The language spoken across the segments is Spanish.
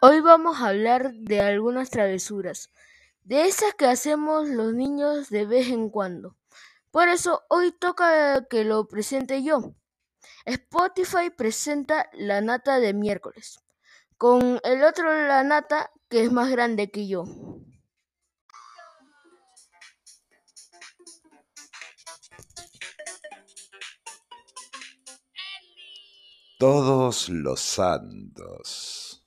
Hoy vamos a hablar de algunas travesuras, de esas que hacemos los niños de vez en cuando. Por eso hoy toca que lo presente yo. Spotify presenta la nata de miércoles, con el otro la nata que es más grande que yo. Todos los santos.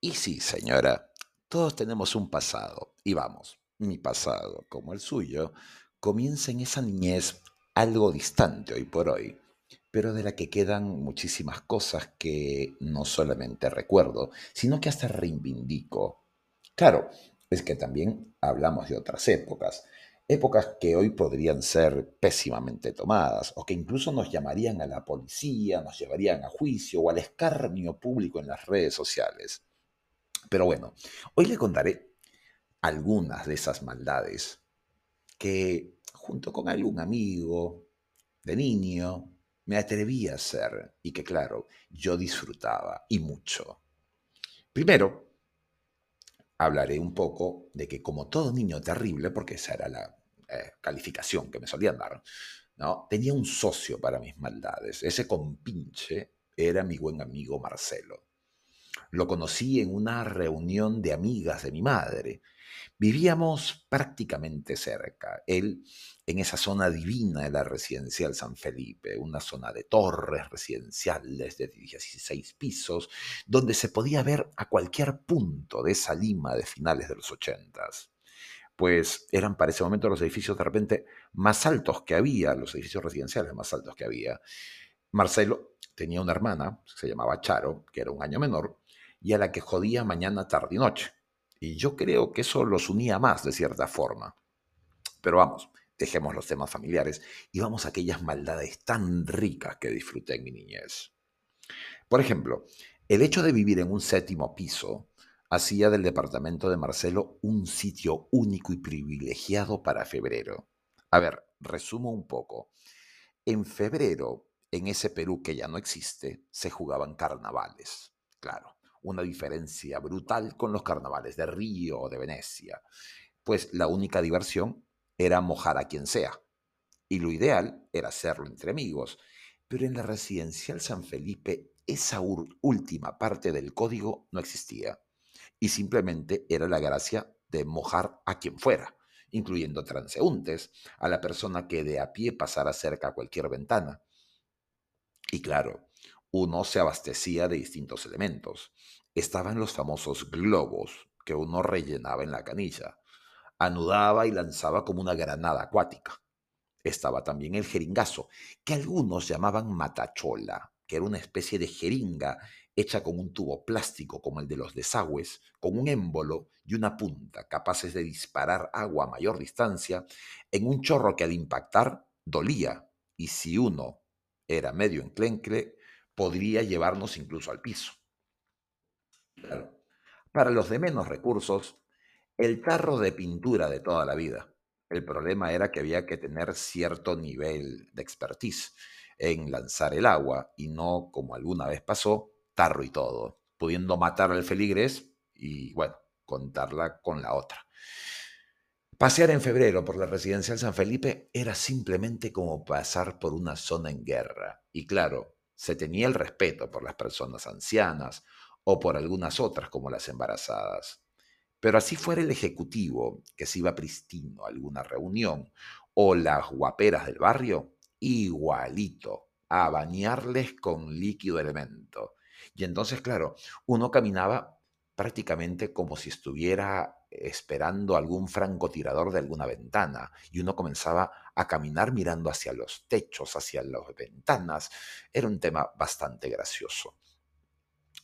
Y sí, señora, todos tenemos un pasado. Y vamos, mi pasado, como el suyo, comienza en esa niñez algo distante hoy por hoy, pero de la que quedan muchísimas cosas que no solamente recuerdo, sino que hasta reivindico. Claro, es que también hablamos de otras épocas, épocas que hoy podrían ser pésimamente tomadas o que incluso nos llamarían a la policía, nos llevarían a juicio o al escarnio público en las redes sociales. Pero bueno, hoy le contaré algunas de esas maldades que junto con algún amigo de niño me atreví a hacer y que claro, yo disfrutaba y mucho. Primero, hablaré un poco de que como todo niño terrible, porque esa era la eh, calificación que me solían dar, ¿no? tenía un socio para mis maldades. Ese compinche era mi buen amigo Marcelo. Lo conocí en una reunión de amigas de mi madre. Vivíamos prácticamente cerca, él en esa zona divina de la residencial San Felipe, una zona de torres residenciales de 16 pisos, donde se podía ver a cualquier punto de esa Lima de finales de los ochentas. Pues eran para ese momento los edificios de repente más altos que había, los edificios residenciales más altos que había. Marcelo tenía una hermana, se llamaba Charo, que era un año menor, y a la que jodía mañana, tarde y noche. Y yo creo que eso los unía más de cierta forma. Pero vamos, dejemos los temas familiares y vamos a aquellas maldades tan ricas que disfruté en mi niñez. Por ejemplo, el hecho de vivir en un séptimo piso hacía del departamento de Marcelo un sitio único y privilegiado para febrero. A ver, resumo un poco. En febrero, en ese Perú que ya no existe, se jugaban carnavales. Claro, una diferencia brutal con los carnavales de Río o de Venecia, pues la única diversión era mojar a quien sea, y lo ideal era hacerlo entre amigos, pero en la residencial San Felipe esa última parte del código no existía, y simplemente era la gracia de mojar a quien fuera, incluyendo transeúntes, a la persona que de a pie pasara cerca a cualquier ventana. Y claro, uno se abastecía de distintos elementos. Estaban los famosos globos que uno rellenaba en la canilla, anudaba y lanzaba como una granada acuática. Estaba también el jeringazo, que algunos llamaban matachola, que era una especie de jeringa hecha con un tubo plástico como el de los desagües, con un émbolo y una punta capaces de disparar agua a mayor distancia en un chorro que al impactar dolía y si uno era medio enclencle podría llevarnos incluso al piso. Para los de menos recursos, el tarro de pintura de toda la vida. El problema era que había que tener cierto nivel de expertise en lanzar el agua y no, como alguna vez pasó, tarro y todo, pudiendo matar al feligrés y, bueno, contarla con la otra. Pasear en febrero por la residencial San Felipe era simplemente como pasar por una zona en guerra. Y claro, se tenía el respeto por las personas ancianas o por algunas otras como las embarazadas. Pero así fuera el ejecutivo que se iba pristino a alguna reunión o las guaperas del barrio, igualito, a bañarles con líquido elemento. Y entonces, claro, uno caminaba prácticamente como si estuviera esperando algún francotirador de alguna ventana y uno comenzaba a caminar mirando hacia los techos, hacia las ventanas. Era un tema bastante gracioso.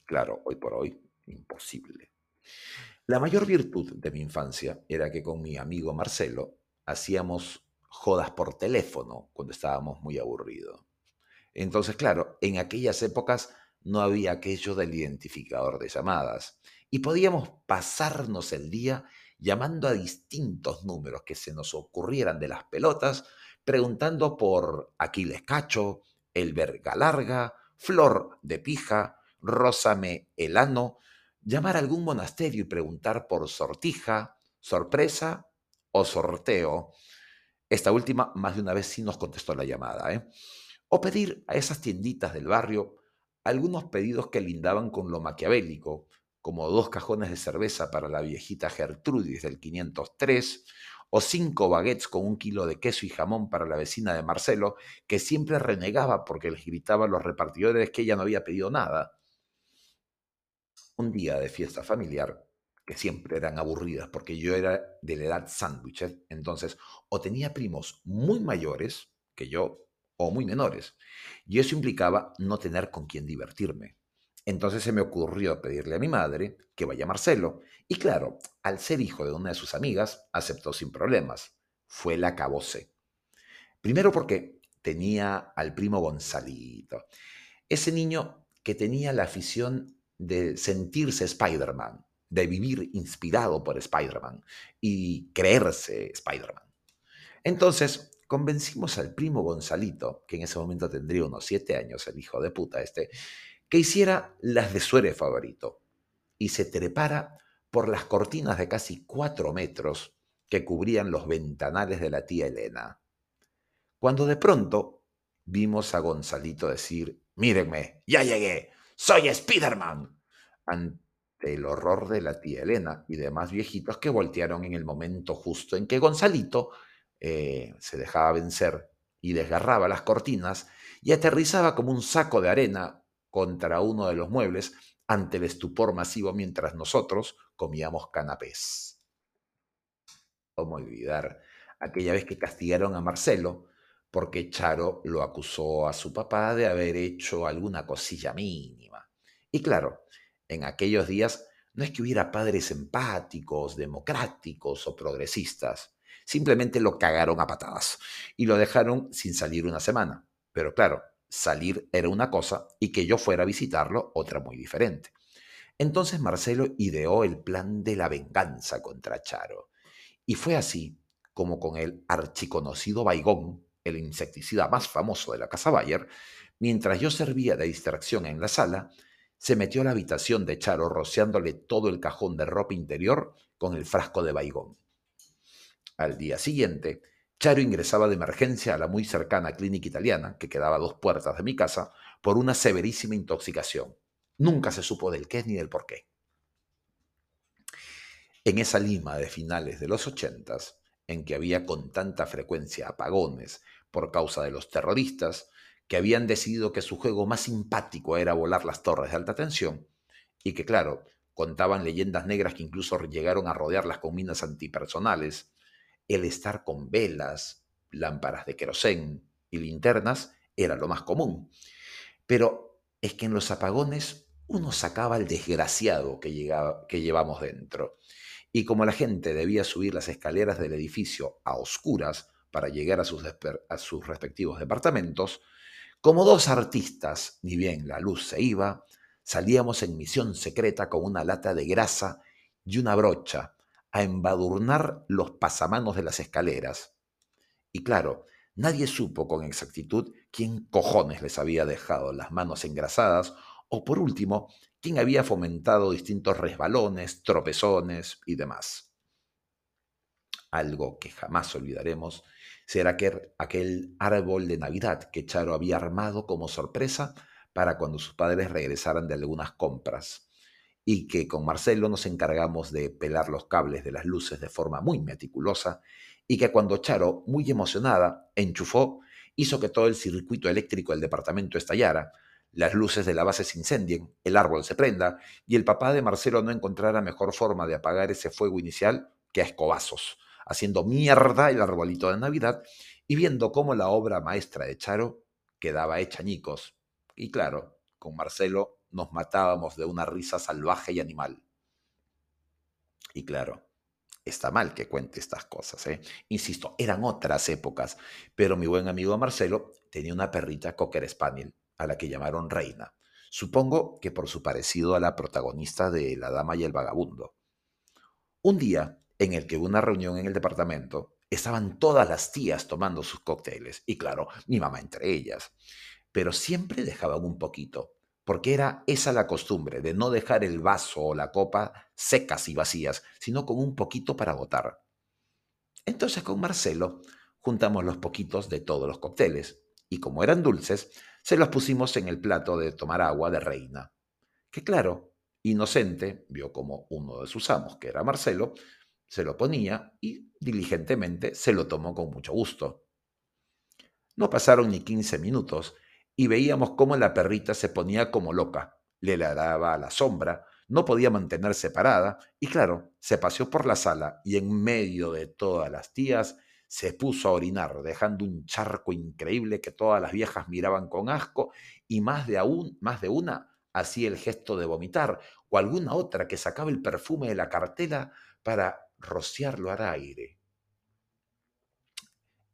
Claro, hoy por hoy, imposible. La mayor virtud de mi infancia era que con mi amigo Marcelo hacíamos jodas por teléfono cuando estábamos muy aburridos. Entonces, claro, en aquellas épocas no había aquello del identificador de llamadas y podíamos pasarnos el día llamando a distintos números que se nos ocurrieran de las pelotas, preguntando por Aquiles Cacho, El Verga Larga, Flor de Pija, Rósame Elano, llamar a algún monasterio y preguntar por sortija, sorpresa o sorteo. Esta última más de una vez sí nos contestó la llamada. ¿eh? O pedir a esas tienditas del barrio algunos pedidos que lindaban con lo maquiavélico, como dos cajones de cerveza para la viejita Gertrudis del 503, o cinco baguettes con un kilo de queso y jamón para la vecina de Marcelo, que siempre renegaba porque les gritaba a los repartidores que ella no había pedido nada. Un día de fiesta familiar, que siempre eran aburridas porque yo era de la edad sándwich, ¿eh? entonces o tenía primos muy mayores que yo o muy menores, y eso implicaba no tener con quién divertirme. Entonces se me ocurrió pedirle a mi madre que vaya Marcelo, y claro, al ser hijo de una de sus amigas, aceptó sin problemas. Fue la cabose. Primero porque tenía al primo Gonzalito, ese niño que tenía la afición de sentirse Spider-Man, de vivir inspirado por Spider-Man y creerse Spider-Man. Entonces, convencimos al primo Gonzalito, que en ese momento tendría unos siete años, el hijo de puta este, que hiciera las de su favorito y se trepara por las cortinas de casi cuatro metros que cubrían los ventanales de la tía Elena. Cuando de pronto vimos a Gonzalito decir, mírenme, ya llegué, soy Spider-Man, ante el horror de la tía Elena y demás viejitos que voltearon en el momento justo en que Gonzalito eh, se dejaba vencer y desgarraba las cortinas y aterrizaba como un saco de arena contra uno de los muebles ante el estupor masivo mientras nosotros comíamos canapés. ¿Cómo olvidar aquella vez que castigaron a Marcelo porque Charo lo acusó a su papá de haber hecho alguna cosilla mínima? Y claro, en aquellos días no es que hubiera padres empáticos, democráticos o progresistas. Simplemente lo cagaron a patadas y lo dejaron sin salir una semana. Pero claro, salir era una cosa y que yo fuera a visitarlo otra muy diferente. Entonces Marcelo ideó el plan de la venganza contra Charo. Y fue así como con el archiconocido Baigón, el insecticida más famoso de la casa Bayer, mientras yo servía de distracción en la sala, se metió a la habitación de Charo rociándole todo el cajón de ropa interior con el frasco de Baigón. Al día siguiente, Charo ingresaba de emergencia a la muy cercana clínica italiana, que quedaba a dos puertas de mi casa, por una severísima intoxicación. Nunca se supo del qué ni del por qué. En esa Lima de finales de los ochentas, en que había con tanta frecuencia apagones por causa de los terroristas, que habían decidido que su juego más simpático era volar las torres de alta tensión, y que, claro, contaban leyendas negras que incluso llegaron a rodearlas con minas antipersonales, el estar con velas, lámparas de querosén y linternas era lo más común. Pero es que en los apagones uno sacaba al desgraciado que, que llevamos dentro. Y como la gente debía subir las escaleras del edificio a oscuras para llegar a sus respectivos departamentos, como dos artistas, ni bien la luz se iba, salíamos en misión secreta con una lata de grasa y una brocha a embadurnar los pasamanos de las escaleras. Y claro, nadie supo con exactitud quién cojones les había dejado las manos engrasadas o por último, quién había fomentado distintos resbalones, tropezones y demás. Algo que jamás olvidaremos será aquel, aquel árbol de Navidad que Charo había armado como sorpresa para cuando sus padres regresaran de algunas compras y que con Marcelo nos encargamos de pelar los cables de las luces de forma muy meticulosa y que cuando Charo, muy emocionada, enchufó, hizo que todo el circuito eléctrico del departamento estallara, las luces de la base se incendien, el árbol se prenda y el papá de Marcelo no encontrara mejor forma de apagar ese fuego inicial que a escobazos, haciendo mierda el arbolito de Navidad y viendo cómo la obra maestra de Charo quedaba hecha añicos. Y claro, con Marcelo nos matábamos de una risa salvaje y animal. Y claro, está mal que cuente estas cosas, ¿eh? Insisto, eran otras épocas, pero mi buen amigo Marcelo tenía una perrita Cocker Spaniel, a la que llamaron Reina. Supongo que por su parecido a la protagonista de La Dama y el Vagabundo. Un día, en el que hubo una reunión en el departamento, estaban todas las tías tomando sus cócteles, y claro, mi mamá entre ellas, pero siempre dejaban un poquito, porque era esa la costumbre de no dejar el vaso o la copa secas y vacías, sino con un poquito para botar. Entonces con Marcelo juntamos los poquitos de todos los cócteles, y como eran dulces, se los pusimos en el plato de tomar agua de reina, que claro, inocente, vio como uno de sus amos, que era Marcelo, se lo ponía y diligentemente se lo tomó con mucho gusto. No pasaron ni quince minutos y veíamos cómo la perrita se ponía como loca, le ladraba a la sombra, no podía mantenerse parada y claro, se paseó por la sala y en medio de todas las tías se puso a orinar, dejando un charco increíble que todas las viejas miraban con asco y más de aún, más de una hacía el gesto de vomitar o alguna otra que sacaba el perfume de la cartela para rociarlo al aire.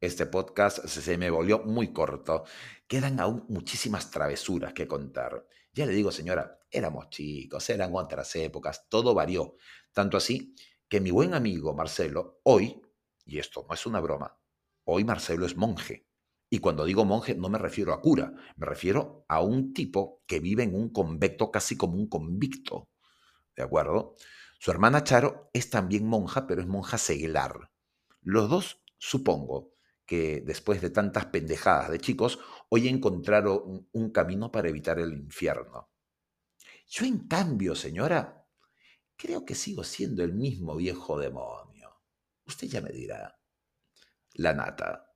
Este podcast se me volvió muy corto. Quedan aún muchísimas travesuras que contar. Ya le digo, señora, éramos chicos, eran otras épocas, todo varió. Tanto así que mi buen amigo Marcelo, hoy, y esto no es una broma, hoy Marcelo es monje. Y cuando digo monje no me refiero a cura, me refiero a un tipo que vive en un convecto casi como un convicto. ¿De acuerdo? Su hermana Charo es también monja, pero es monja seglar. Los dos, supongo, que después de tantas pendejadas de chicos, hoy encontraron un camino para evitar el infierno. Yo, en cambio, señora, creo que sigo siendo el mismo viejo demonio. Usted ya me dirá. La nata.